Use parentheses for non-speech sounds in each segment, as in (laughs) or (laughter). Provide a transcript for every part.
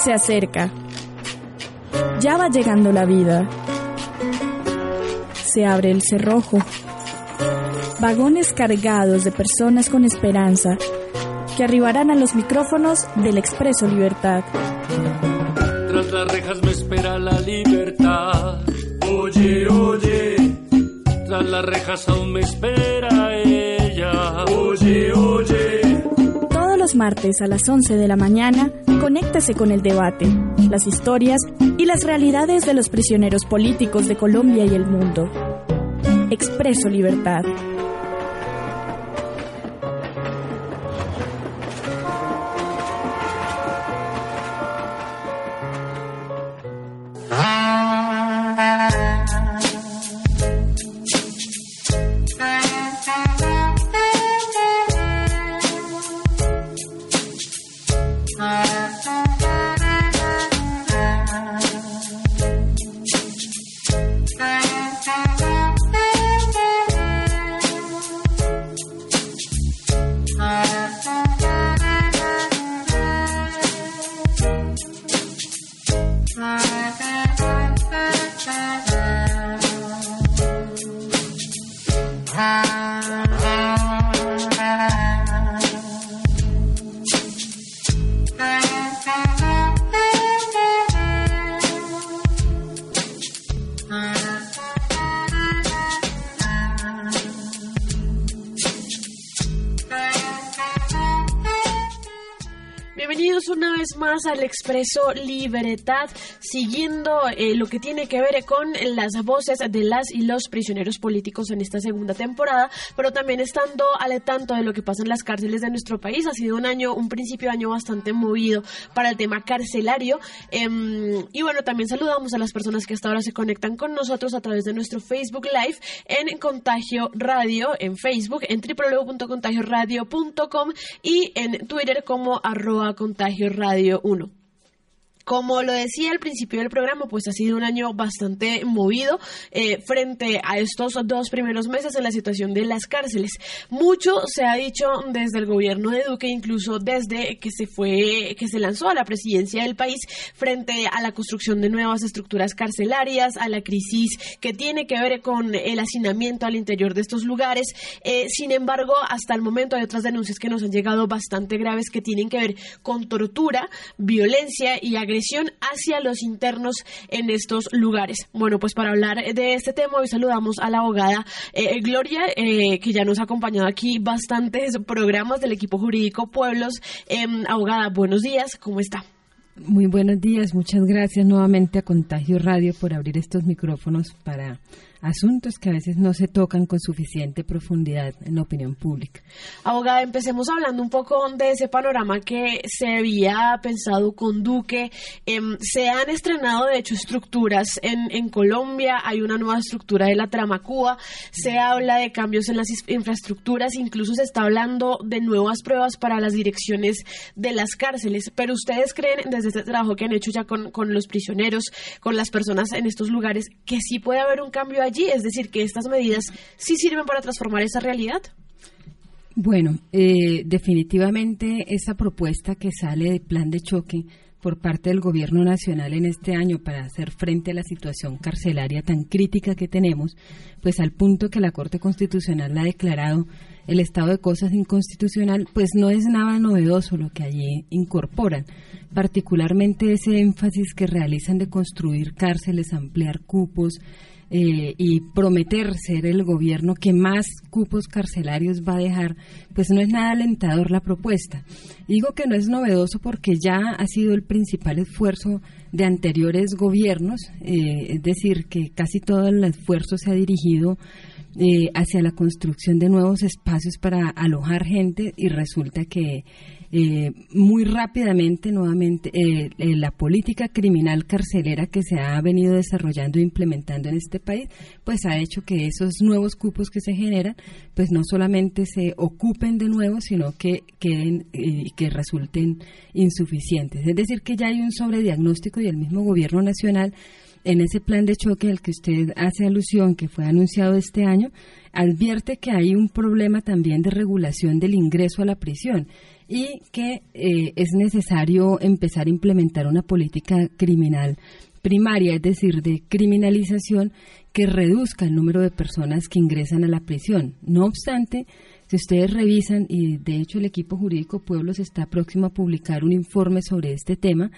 Se acerca. Ya va llegando la vida. Se abre el cerrojo. Vagones cargados de personas con esperanza que arribarán a los micrófonos del Expreso Libertad. Tras las rejas me espera la libertad. Oye, oye. Tras las rejas aún me espera martes a las 11 de la mañana, conéctese con el debate, las historias y las realidades de los prisioneros políticos de Colombia y el mundo. Expreso Libertad. Al Expreso Libertad, siguiendo eh, lo que tiene que ver con las voces de las y los prisioneros políticos en esta segunda temporada, pero también estando al tanto de lo que pasa en las cárceles de nuestro país. Ha sido un año, un principio de año bastante movido para el tema carcelario. Em, y bueno, también saludamos a las personas que hasta ahora se conectan con nosotros a través de nuestro Facebook Live en Contagio Radio, en Facebook, en www.contagioradio.com y en Twitter como arroba contagio radio 1. Como lo decía al principio del programa, pues ha sido un año bastante movido eh, frente a estos dos primeros meses en la situación de las cárceles. Mucho se ha dicho desde el gobierno de Duque, incluso desde que se fue, que se lanzó a la presidencia del país frente a la construcción de nuevas estructuras carcelarias, a la crisis que tiene que ver con el hacinamiento al interior de estos lugares. Eh, sin embargo, hasta el momento hay otras denuncias que nos han llegado bastante graves que tienen que ver con tortura, violencia y agresión hacia los internos en estos lugares. Bueno, pues para hablar de este tema hoy saludamos a la abogada eh, Gloria, eh, que ya nos ha acompañado aquí bastantes programas del equipo jurídico Pueblos. Em, abogada, buenos días, ¿cómo está? Muy buenos días, muchas gracias nuevamente a Contagio Radio por abrir estos micrófonos para asuntos que a veces no se tocan con suficiente profundidad en la opinión pública. Abogada, empecemos hablando un poco de ese panorama que se había pensado con Duque. Em, se han estrenado, de hecho, estructuras en, Colombia. Hay una nueva estructura de la Tramacúa. Se habla de cambios en las infraestructuras. Incluso se está hablando de nuevas pruebas para las direcciones de las cárceles. Pero ustedes creen, desde este trabajo que han hecho ya con, con los prisioneros, con las personas en estos lugares, que sí puede haber un cambio allí es decir, que estas medidas sí sirven para transformar esa realidad. Bueno, eh, definitivamente esa propuesta que sale del plan de choque por parte del Gobierno Nacional en este año para hacer frente a la situación carcelaria tan crítica que tenemos, pues al punto que la Corte Constitucional la ha declarado el estado de cosas inconstitucional, pues no es nada novedoso lo que allí incorporan, particularmente ese énfasis que realizan de construir cárceles, ampliar cupos, eh, y prometer ser el gobierno que más cupos carcelarios va a dejar, pues no es nada alentador la propuesta. Digo que no es novedoso porque ya ha sido el principal esfuerzo de anteriores gobiernos, eh, es decir, que casi todo el esfuerzo se ha dirigido eh, hacia la construcción de nuevos espacios para alojar gente y resulta que eh, muy rápidamente nuevamente eh, eh, la política criminal carcelera que se ha venido desarrollando e implementando en este país, pues ha hecho que esos nuevos cupos que se generan, pues no solamente se ocupen de nuevo, sino que queden y que resulten insuficientes. Es decir, que ya hay un sobrediagnóstico y el mismo gobierno nacional en ese plan de choque al que usted hace alusión, que fue anunciado este año, advierte que hay un problema también de regulación del ingreso a la prisión y que eh, es necesario empezar a implementar una política criminal primaria, es decir, de criminalización que reduzca el número de personas que ingresan a la prisión. No obstante, si ustedes revisan, y de hecho el equipo jurídico Pueblos está próximo a publicar un informe sobre este tema,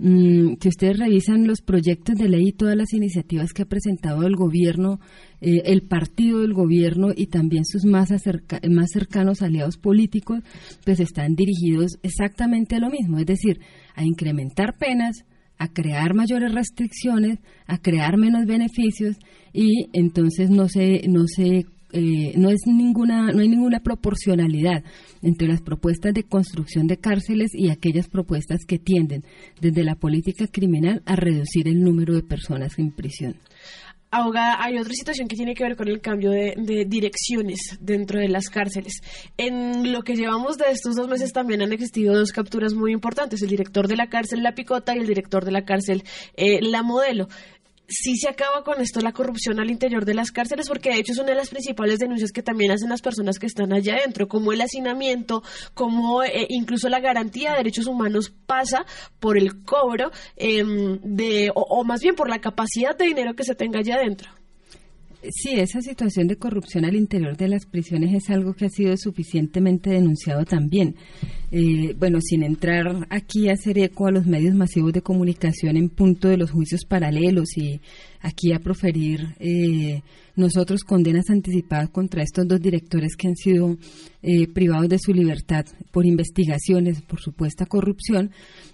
Mm, si ustedes revisan los proyectos de ley y todas las iniciativas que ha presentado el gobierno, eh, el partido del gobierno y también sus más, más cercanos aliados políticos, pues están dirigidos exactamente a lo mismo, es decir, a incrementar penas, a crear mayores restricciones, a crear menos beneficios y entonces no se, no se eh, no es ninguna no hay ninguna proporcionalidad entre las propuestas de construcción de cárceles y aquellas propuestas que tienden desde la política criminal a reducir el número de personas en prisión. Ahogada, hay otra situación que tiene que ver con el cambio de, de, direcciones dentro de las cárceles. En lo que llevamos de estos dos meses también han existido dos capturas muy importantes, el director de la cárcel La Picota y el director de la cárcel eh, La Modelo sí se acaba con esto la corrupción al interior de las cárceles, porque de hecho es una de las principales denuncias que también hacen las personas que están allá adentro, como el hacinamiento, como eh, incluso la garantía de derechos humanos pasa por el cobro em, de, o, más bien por la capacidad de dinero que se tenga allá adentro. Sí, esa situación de corrupción al interior de las prisiones es algo que ha sido suficientemente denunciado también. Eh, bueno, sin entrar aquí a hacer eco a los medios masivos de comunicación en punto de los juicios paralelos y aquí a proferir eh, nosotros condenas anticipadas contra estos dos directores que han sido eh, privados de su libertad por investigaciones, por supuesta corrupción,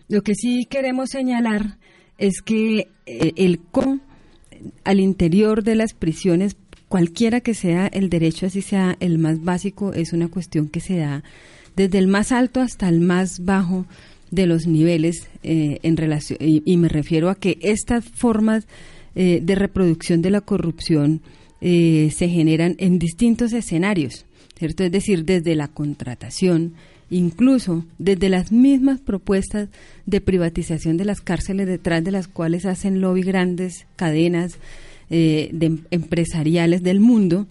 lo que sí queremos señalar es que el con al interior de las prisiones, cualquiera que sea el derecho, así sea el más básico, es una cuestión que se da desde el más alto hasta el más bajo de los niveles eh, en relación y, me refiero a que estas formas eh, de reproducción de la corrupción eh, se generan en distintos escenarios, ¿cierto? Es decir, desde la contratación, incluso desde las mismas propuestas de privatización de las cárceles detrás de las cuales hacen lobby grandes cadenas eh, de, empresariales del mundo,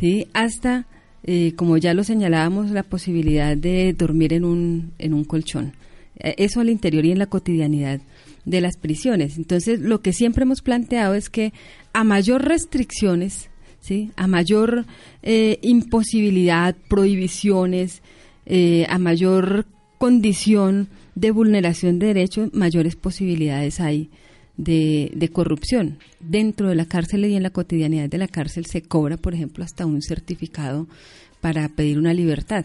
¿sí? hasta, eh, como ya lo señalábamos, la posibilidad de dormir en un, en un colchón. Eh, eso al interior y en la cotidianidad de las prisiones. Entonces, lo que siempre hemos planteado es que a mayor restricciones, ¿sí? a mayor imposibilidad, prohibiciones, eh, a mayor condición de vulneración de derechos, mayores posibilidades hay de, de, corrupción. Dentro de la cárcel y en la cotidianidad de la cárcel se cobra, por ejemplo, hasta un certificado para pedir una libertad.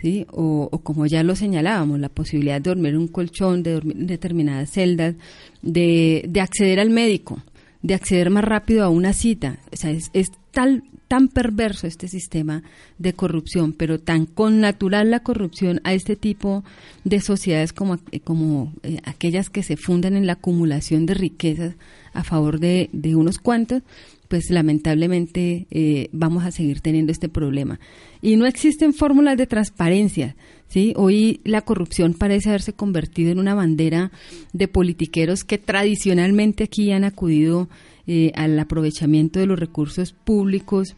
¿sí? O, como ya lo señalábamos, la posibilidad de dormir en un colchón, de dormir en determinadas celdas, de, de acceder al médico, de acceder más rápido a una cita. O sea, es tal tan perverso este sistema de corrupción, pero tan connatural la corrupción a este tipo de sociedades como, como eh, aquellas que se fundan en la acumulación de riquezas a favor de, de unos cuantos, pues lamentablemente eh, vamos a seguir teniendo este problema. Y no existen fórmulas de transparencia. ¿sí? Hoy la corrupción parece haberse convertido en una bandera de politiqueros que tradicionalmente aquí han acudido eh, al aprovechamiento de los recursos públicos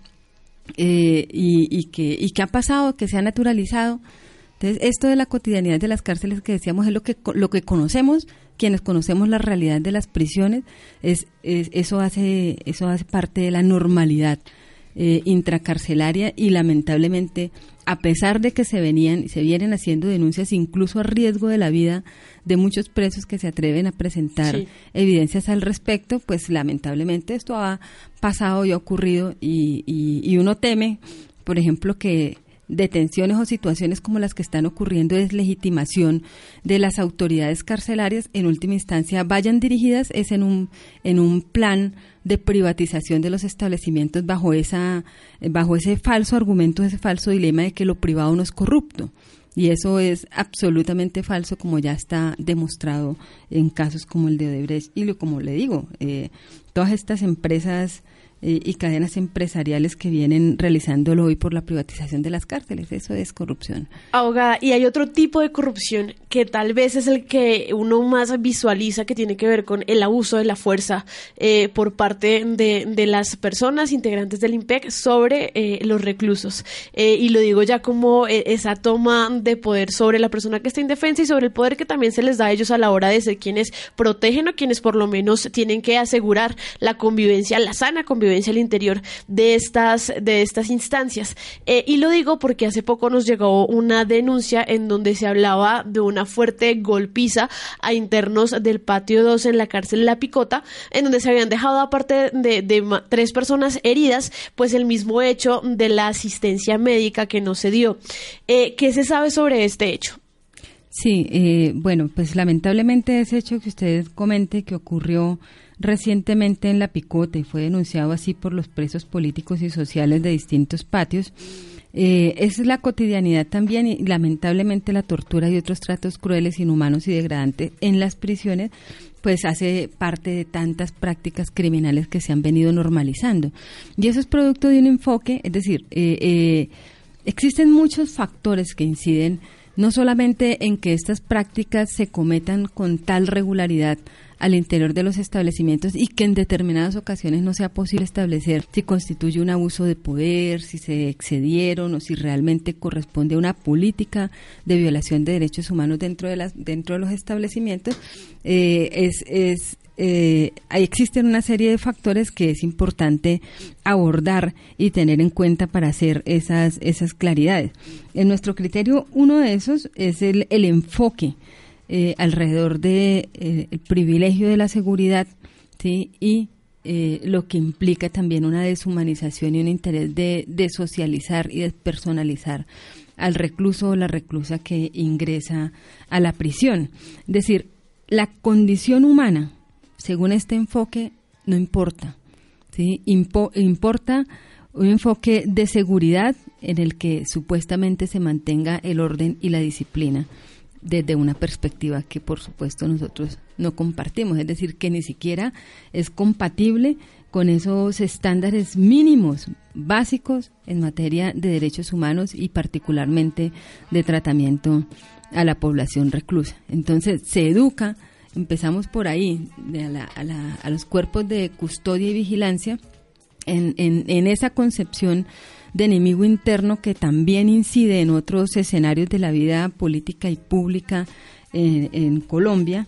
eh, y, que, y que ha pasado, que se ha naturalizado. Entonces, esto de la cotidianidad de las cárceles que decíamos es lo que, lo que conocemos, quienes conocemos la realidad de las prisiones, es, eso, hace, eso hace parte de la normalidad eh, intracarcelaria y lamentablemente a pesar de que se venían se vienen haciendo denuncias incluso a riesgo de la vida de muchos presos que se atreven a presentar evidencias al respecto, pues lamentablemente esto ha pasado y ha ocurrido y, y uno teme, por ejemplo, que detenciones o situaciones como las que están ocurriendo es legitimación de las autoridades carcelarias en última instancia vayan dirigidas es en un en un plan de privatización de los establecimientos bajo esa bajo ese falso argumento ese falso dilema de que lo privado no es corrupto Y eso es absolutamente falso, como ya está demostrado en casos como el de Odebrecht. Y lo, como le digo, eh, todas estas empresas y cadenas empresariales que vienen realizándolo hoy por la privatización de las cárceles. Eso es corrupción. Abogada, y hay otro tipo de corrupción que tal vez es el que uno más visualiza que tiene que ver con el abuso de la fuerza eh, por parte de, de, las personas integrantes del IMPEC sobre eh, los reclusos. Eh, y lo digo ya como esa toma de poder sobre la persona que está indefensa y sobre el poder que también se les da a ellos a la hora de ser quienes protegen o quienes por lo menos tienen que asegurar la convivencia, la sana convivencia al interior de estas, de estas instancias. Eh, y lo digo porque hace poco nos llegó una denuncia en donde se hablaba de una fuerte golpiza a internos del patio 2 en la cárcel La Picota, en donde se habían dejado aparte de, tres personas heridas, pues el mismo hecho de la asistencia médica que no se dio. Eh, ¿Qué se sabe sobre este hecho? Sí, eh, bueno, pues lamentablemente ese hecho que usted comente que ocurrió recientemente en La Picota y fue denunciado así por los presos políticos y sociales de distintos patios. Eh, es la cotidianidad también y lamentablemente la tortura y otros tratos crueles, inhumanos y degradantes en las prisiones, pues hace parte de tantas prácticas criminales que se han venido normalizando. Y eso es producto de un enfoque, es decir, eh, eh, existen muchos factores que inciden no solamente en que estas prácticas se cometan con tal regularidad al interior de los establecimientos y que en determinadas ocasiones no sea posible establecer si constituye un abuso de poder, si se excedieron o si realmente corresponde a una política de violación de derechos humanos dentro de las dentro de los establecimientos eh, es, es eh, existen una serie de factores que es importante abordar y tener en cuenta para hacer esas, esas claridades. En nuestro criterio, uno de esos es el, el enfoque eh, alrededor del de, eh, privilegio de la seguridad y eh, lo que implica también una deshumanización y un interés de, de socializar y de personalizar al recluso o la reclusa que ingresa a la prisión. Es decir, la condición humana, según este enfoque, no importa. ¿sí? importa un enfoque de seguridad en el que supuestamente se mantenga el orden y la disciplina desde una perspectiva que por supuesto nosotros no compartimos, es decir, que ni siquiera es compatible con esos estándares mínimos básicos en materia de derechos humanos y particularmente de tratamiento a la población reclusa. Entonces se educa, empezamos por ahí, a, los cuerpos de custodia y vigilancia, en, en esa concepción de enemigo interno que también incide en otros escenarios de la vida política y pública en, Colombia.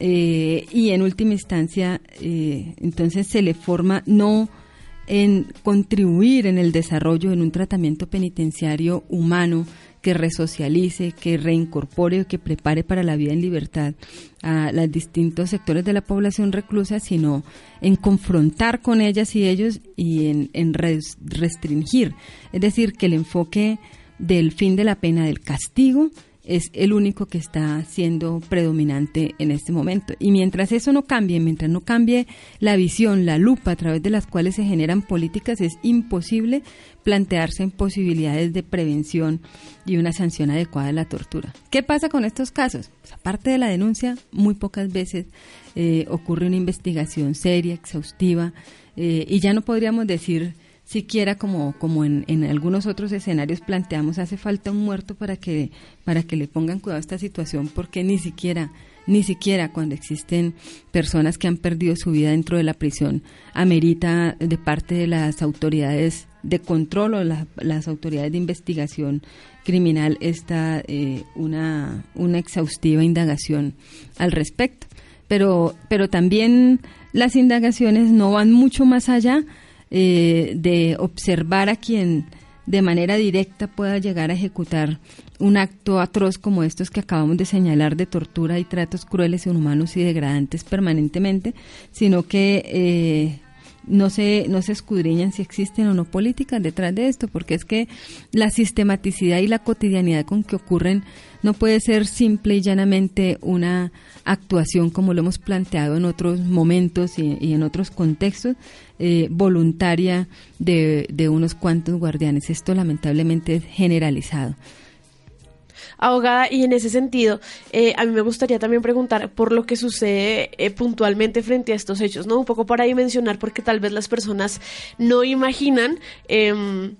Eh, y en última instancia, eh, entonces se le forma no en contribuir en el desarrollo en un tratamiento penitenciario humano, que resocialice, que reincorpore o que prepare para la vida en libertad a los distintos sectores de la población reclusa, sino en confrontar con ellas y ellos y en, en restringir. Es decir, que el enfoque del fin de la pena del castigo es el único que está siendo predominante en este momento. Y mientras eso no cambie, mientras no cambie la visión, la lupa a través de las cuales se generan políticas, es imposible plantearse en posibilidades de prevención y una sanción adecuada de la tortura. ¿Qué pasa con estos casos? Pues, aparte de la denuncia, muy pocas veces eh, ocurre una investigación seria, exhaustiva, eh, y ya no podríamos decir siquiera como, como en, en, algunos otros escenarios planteamos, hace falta un muerto para que, para que le pongan cuidado a esta situación, porque ni siquiera, ni siquiera cuando existen personas que han perdido su vida dentro de la prisión, amerita de parte de las autoridades de control o las autoridades de investigación criminal esta eh, una, una exhaustiva indagación al respecto. Pero, pero también las indagaciones no van mucho más allá eh, de observar a quien de manera directa pueda llegar a ejecutar un acto atroz como estos que acabamos de señalar de tortura y tratos crueles, inhumanos y degradantes permanentemente, sino que eh, no se, no se escudriñan si existen o no políticas detrás de esto, porque es que la sistematicidad y la cotidianidad con que ocurren no puede ser simple y llanamente una actuación como lo hemos planteado en otros momentos y, en otros contextos, eh, voluntaria de, de unos cuantos guardianes. Esto lamentablemente es generalizado. Abogada, y en ese sentido, eh, a mí me gustaría también preguntar por lo que sucede eh, puntualmente frente a estos hechos, ¿no? Un poco para dimensionar, porque tal vez las personas no imaginan. Em,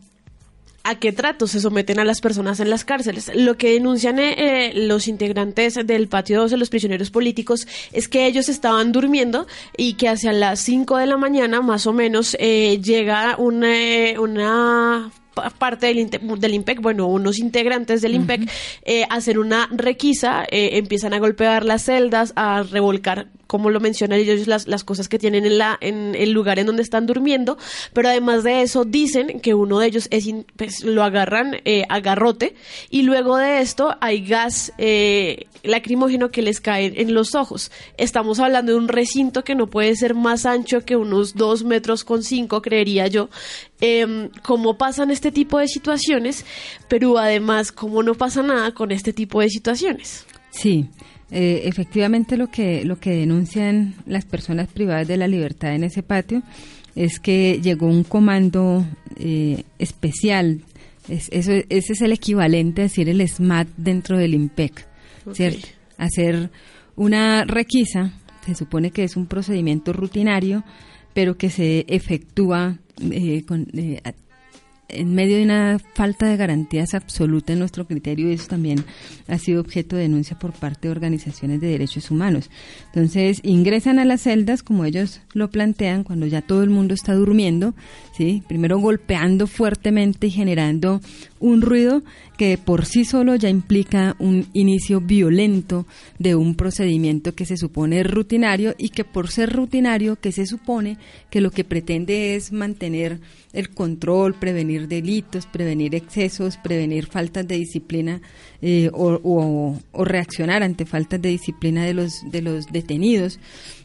a qué tratos se someten a las personas en las cárceles. Lo que denuncian eh, los integrantes del patio 2 de los prisioneros políticos es que ellos estaban durmiendo y que hacia las 5 de la mañana más o menos llega una, una parte del, del IMPEC, bueno, unos integrantes del IMPEC, eh, hacer una requisa, eh, empiezan a golpear las celdas, a revolcar como lo mencionan ellos, las, las cosas que tienen en, la, en el lugar en donde están durmiendo, pero además de eso dicen que uno de ellos es pues, lo agarran eh, a garrote y luego de esto hay gas eh, lacrimógeno que les cae en los ojos. Estamos hablando de un recinto que no puede ser más ancho que unos dos metros con cinco, creería yo. Eh, ¿Cómo pasan este tipo de situaciones? Pero además, ¿cómo no pasa nada con este tipo de situaciones? Sí, eh, efectivamente lo que, lo que denuncian las personas privadas de la libertad en ese patio es que llegó un comando eh, especial, es, eso, ese es el equivalente a decir el SMAT dentro del IMPEC, ¿cierto? Hacer una requisa, se supone que es un procedimiento rutinario, pero que se efectúa eh, con, en medio de una falta de garantías absoluta en nuestro criterio y eso también ha sido objeto de denuncia por parte de organizaciones de derechos humanos. Entonces, ingresan a las celdas como ellos lo plantean cuando ya todo el mundo está durmiendo, ¿sí? Primero golpeando fuertemente y generando un ruido que por sí solo ya implica un inicio violento de un procedimiento que se supone rutinario y que por ser rutinario que se supone que lo que pretende es mantener el control, prevenir delitos, prevenir excesos, prevenir faltas de disciplina eh, o, reaccionar ante faltas de disciplina de los, de los detenidos.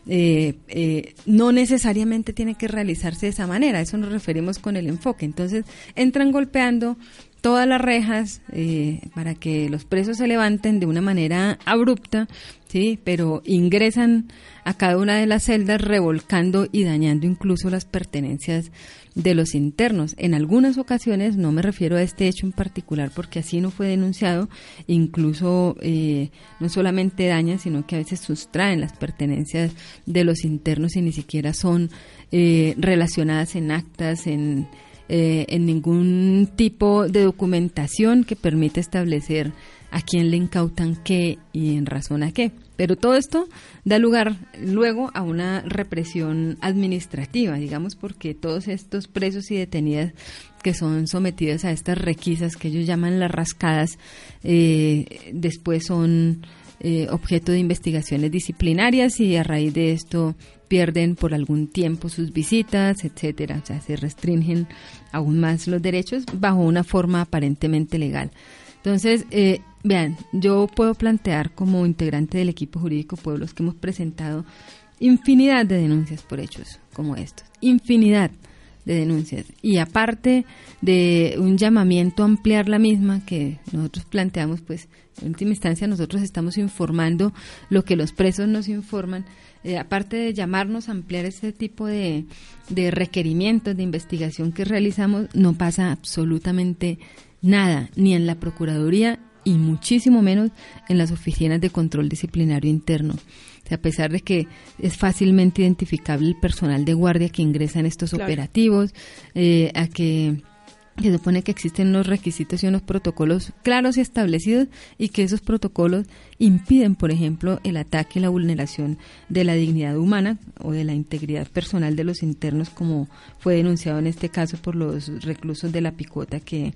Eh, eh, no necesariamente tiene que realizarse de esa manera, a eso nos referimos con el enfoque. Entonces, entran golpeando todas las rejas eh, para que los presos se levanten de una manera abrupta, sí, pero ingresan a cada una de las celdas revolcando y dañando incluso las pertenencias de los internos. En algunas ocasiones, no me refiero a este hecho en particular porque así no fue denunciado, incluso eh, no solamente dañan, sino que a veces sustraen las pertenencias de los internos y ni siquiera son eh, relacionadas en actas, en eh, en ningún tipo de documentación que permita establecer a quién le incautan qué y en razón a qué. Pero todo esto da lugar luego a una represión administrativa, digamos, porque todos estos presos y detenidas que son sometidos a estas requisas que ellos llaman las rascadas, eh, después son eh, objeto de investigaciones disciplinarias y a raíz de esto pierden por algún tiempo sus visitas, etcétera, o sea, se restringen aún más los derechos bajo una forma aparentemente legal. Entonces, eh, vean, yo puedo plantear como integrante del equipo jurídico Pueblos que hemos presentado infinidad de denuncias por hechos como estos, infinidad de denuncias. Y aparte de un llamamiento a ampliar la misma que nosotros planteamos, pues en última instancia nosotros estamos informando lo que los presos nos informan, eh, aparte de llamarnos a ampliar ese tipo de, de requerimientos de investigación que realizamos, no pasa absolutamente nada, ni en la Procuraduría y muchísimo menos en las oficinas de control disciplinario interno. A pesar de que es fácilmente identificable el personal de guardia que ingresa en estos operativos, eh, a que se supone que existen unos requisitos y unos protocolos claros y establecidos y que esos protocolos impiden, por ejemplo, el ataque y la vulneración de la dignidad humana o de la integridad personal de los internos, como fue denunciado en este caso por los reclusos de la picota que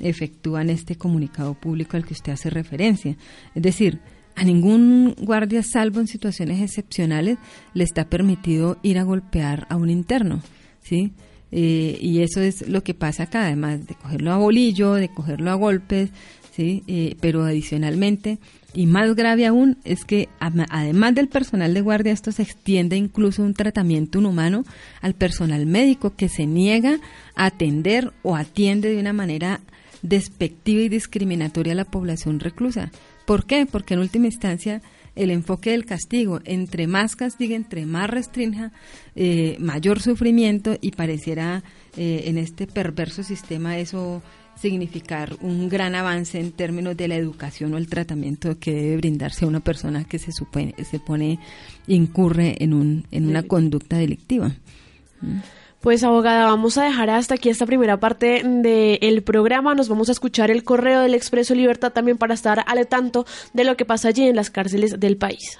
efectúan este comunicado público al que usted hace referencia. Es decir, a ningún guardia, salvo en situaciones excepcionales, le está permitido ir a golpear a un interno, ¿sí?, eh, y eso es lo que pasa acá, además de cogerlo a bolillo, de cogerlo a golpes, ¿sí? Eh, pero adicionalmente, y más grave aún, es que además del personal de guardia, esto se extiende incluso un tratamiento inhumano al personal médico que se niega a atender o atiende de una manera despectiva y discriminatoria a la población reclusa. ¿Por qué? Porque en última instancia el enfoque del castigo. Entre más castiga, entre más restrinja, eh, mayor sufrimiento y pareciera eh, en este perverso sistema eso significar un gran avance en términos de la educación o el tratamiento que debe brindarse a una persona que se supone se pone incurre en un en una conducta delictiva. Pues abogada, vamos a dejar hasta aquí esta primera parte del programa. Nos vamos a escuchar el correo del Expreso Libertad también para estar al tanto de lo que pasa allí en las cárceles del país.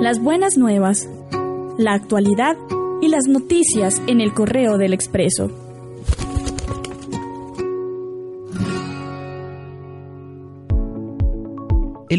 Las buenas nuevas, la actualidad y las noticias en el correo del Expreso.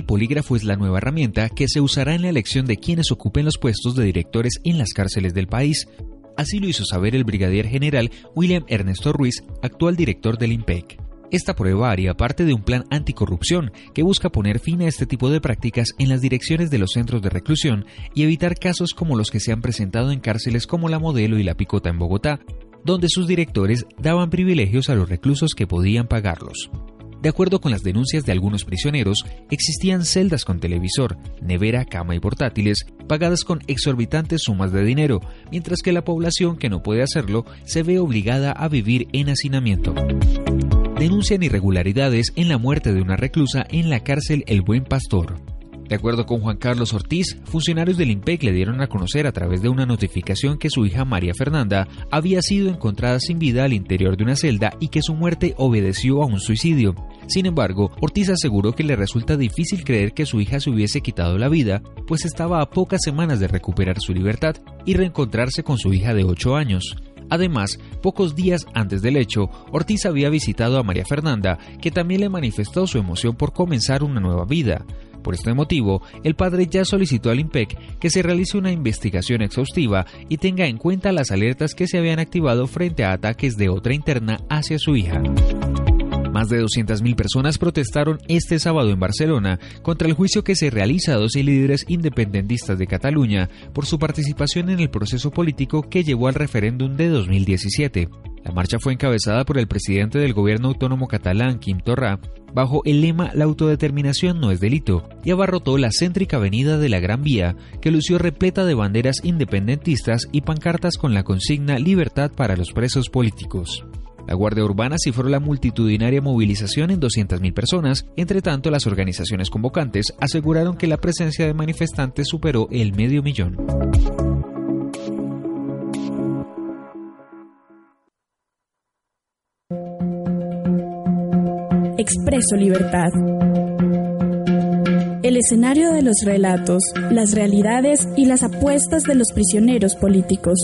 Polígrafo es la nueva herramienta que se usará en la elección de quienes ocupen los puestos de directores en las cárceles del país. Así lo hizo saber el brigadier general William Ernesto Ruiz, actual director del IMPEC. Esta prueba haría parte de un plan anticorrupción que busca poner fin a este tipo de prácticas en las direcciones de los centros de reclusión y evitar casos como los que se han presentado en cárceles como la Modelo y la Picota en Bogotá, donde sus directores daban privilegios a los reclusos que podían pagarlos. De acuerdo con las denuncias de algunos prisioneros, existían celdas con televisor, nevera, cama y portátiles, pagadas con exorbitantes sumas de dinero, mientras que la población que no puede hacerlo se ve obligada a vivir en hacinamiento denuncian irregularidades en la muerte de una reclusa en la cárcel El Buen Pastor. De acuerdo con Juan Carlos Ortiz, funcionarios del IMPEC le dieron a conocer a través de una notificación que su hija María Fernanda había sido encontrada sin vida al interior de una celda y que su muerte obedeció a un suicidio. Sin embargo, Ortiz aseguró que le resulta difícil creer que su hija se hubiese quitado la vida, pues estaba a pocas semanas de recuperar su libertad y reencontrarse con su hija de 8 años. Además, pocos días antes del hecho, Ortiz había visitado a María Fernanda, que también le manifestó su emoción por comenzar una nueva vida. Por este motivo, el padre ya solicitó al IMPEC que se realice una investigación exhaustiva y tenga en cuenta las alertas que se habían activado frente a ataques de otra interna hacia su hija. Más de 200.000 personas protestaron este sábado en Barcelona contra el juicio que se realiza a dos líderes independentistas de Cataluña por su participación en el proceso político que llevó al referéndum de 2017. La marcha fue encabezada por el presidente del gobierno autónomo catalán, Quim Torra, bajo el lema La autodeterminación no es delito, y abarrotó la céntrica avenida de la Gran Vía, que lució repleta de banderas independentistas y pancartas con la consigna Libertad para los presos políticos. La Guardia Urbana cifró la multitudinaria movilización en 200.000 personas. Entre tanto, las organizaciones convocantes aseguraron que la presencia de manifestantes superó el medio millón. Expreso Libertad. El escenario de los relatos, las realidades y las apuestas de los prisioneros políticos.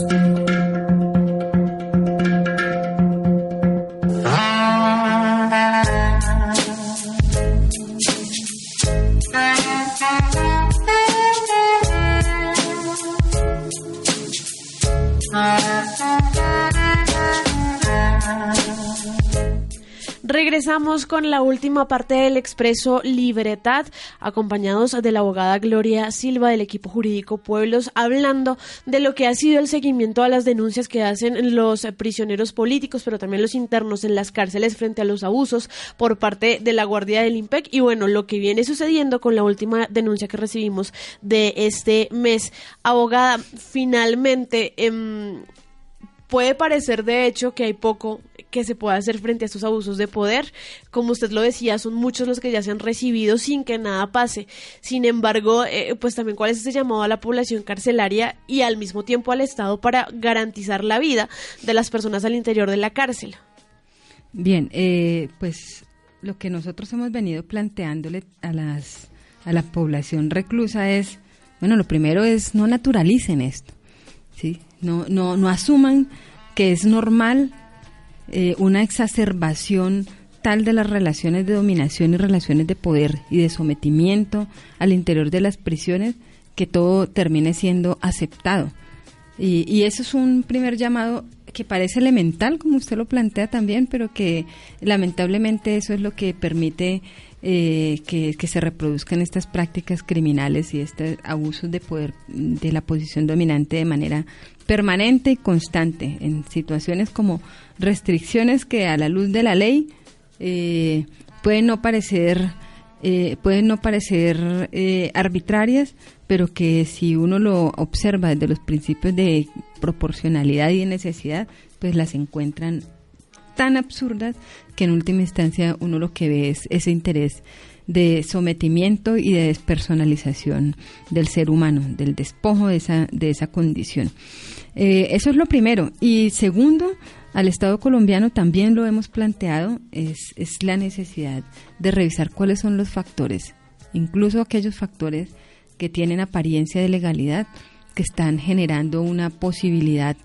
Con la última parte del expreso Libertad, acompañados de la abogada Gloria Silva del equipo jurídico Pueblos, hablando de lo que ha sido el seguimiento a las denuncias que hacen los prisioneros políticos, pero también los internos en las cárceles frente a los abusos por parte de la Guardia del IMPEC y bueno, lo que viene sucediendo con la última denuncia que recibimos de este mes. Abogada, finalmente... Eh, puede parecer de hecho que hay poco que se pueda hacer frente a estos abusos de poder. Como usted lo decía, son muchos los que ya se han recibido sin que nada pase. Sin embargo, eh, pues también cuál es ese llamado a la población carcelaria y al mismo tiempo al Estado para garantizar la vida de las personas al interior de la cárcel. Bien, eh, pues lo que nosotros hemos venido planteándole a las a la población reclusa es, bueno, lo primero es no naturalicen esto, ¿sí? No, no, no asuman que es normal eh, una exacerbación tal de las relaciones de dominación y relaciones de poder y de sometimiento al interior de las prisiones que todo termine siendo aceptado. Y, y, eso es un primer llamado que parece elemental, como usted lo plantea también, pero que lamentablemente eso es lo que permite eh, que, se reproduzcan estas prácticas criminales y estos abusos de poder de la posición dominante de manera permanente y constante en situaciones como restricciones que a la luz de la ley eh, pueden no parecer eh, pueden no parecer eh, arbitrarias, pero que si uno lo observa desde los principios de proporcionalidad y necesidad, pues las encuentran tan absurdas que en última instancia uno lo que ve es ese interés de sometimiento y de despersonalización del ser humano, del despojo de esa, de esa condición. Eh, eso es lo primero. Y segundo, al Estado colombiano también lo hemos planteado, es, es la necesidad de revisar cuáles son los factores, incluso aquellos factores que tienen apariencia de legalidad, que están generando una posibilidad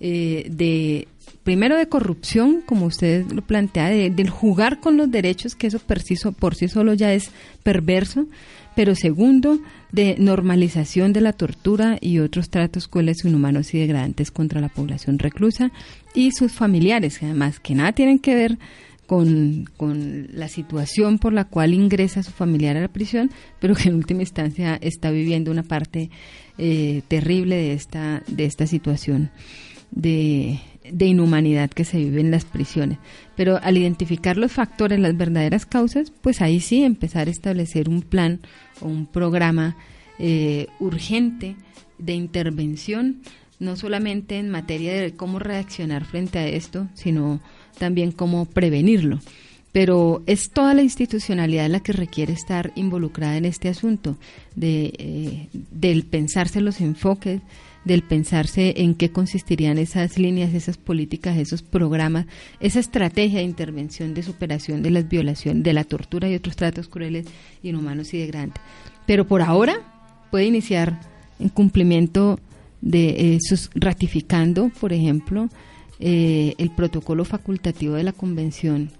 eh, de, primero de corrupción, como usted lo plantea, de, del jugar con los derechos, que eso por sí, por sí solo ya es perverso, pero segundo, de normalización de la tortura y otros tratos crueles, inhumanos y degradantes contra la población reclusa y sus familiares, además que nada tienen que ver con, con, la situación por la cual ingresa su familiar a la prisión, pero que en última instancia está viviendo una parte eh, terrible de esta, de esta situación de, de inhumanidad que se vive en las prisiones. Pero al identificar los factores, las verdaderas causas, pues ahí sí empezar a establecer un plan o un programa eh, urgente de intervención, no solamente en materia de cómo reaccionar frente a esto, sino también cómo prevenirlo. Pero es toda la institucionalidad la que requiere estar involucrada en este asunto, de, eh, del pensarse los enfoques, del pensarse en qué consistirían esas líneas, esas políticas, esos programas, esa estrategia de intervención de superación de las violaciones, de la tortura y otros tratos crueles, inhumanos y degradantes. Pero por ahora puede iniciar en cumplimiento de esos, ratificando, por ejemplo, eh, el protocolo facultativo de la Convención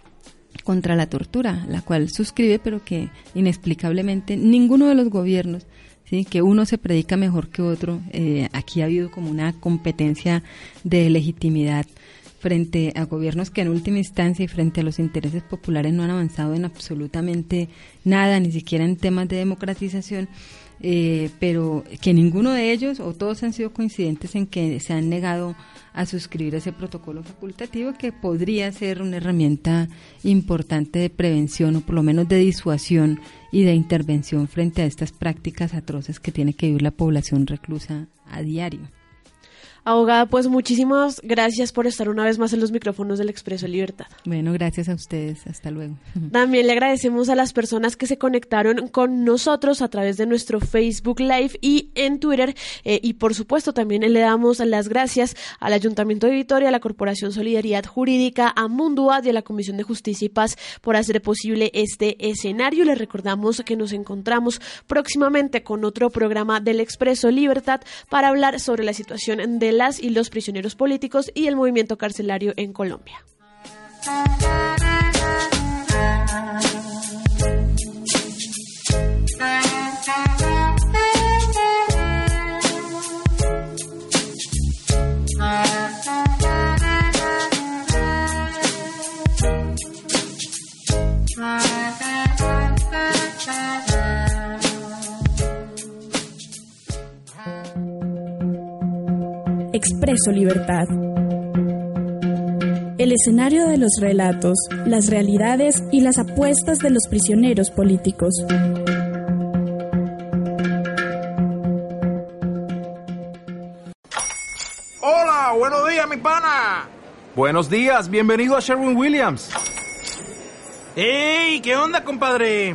contra la tortura, la cual suscribe, pero que inexplicablemente ninguno de los gobiernos ¿sí? que uno se predica mejor que otro. Eh, aquí ha habido como una competencia de legitimidad frente a gobiernos que en última instancia y frente a los intereses populares no han avanzado en absolutamente nada, ni siquiera en temas de democratización. Eh, pero que ninguno de ellos o todos han sido coincidentes en que se han negado a suscribir ese protocolo facultativo que podría ser una herramienta importante de prevención o por lo menos de disuasión y de intervención frente a estas prácticas atroces que tiene que vivir la población reclusa a diario. Abogada, pues muchísimas gracias por estar una vez más en los micrófonos del Expreso Libertad. Bueno, gracias a ustedes. Hasta luego. (laughs) También le agradecemos a las personas que se conectaron con nosotros a través de nuestro Facebook Live y en Twitter. Eh, y por supuesto, también le damos las gracias al Ayuntamiento de Vitoria, a la Corporación Solidaridad Jurídica, a Munduad y a la Comisión de Justicia y Paz por hacer posible este escenario. Les recordamos que nos encontramos próximamente con otro programa del Expreso Libertad para hablar sobre la situación de las y los prisioneros políticos y el movimiento carcelario en Colombia. Expreso Libertad. El escenario de los relatos, las realidades y las apuestas de los prisioneros políticos. Hola, buenos días, mi pana. Buenos días, bienvenido a Sherwin Williams. ¡Ey! ¿Qué onda, compadre?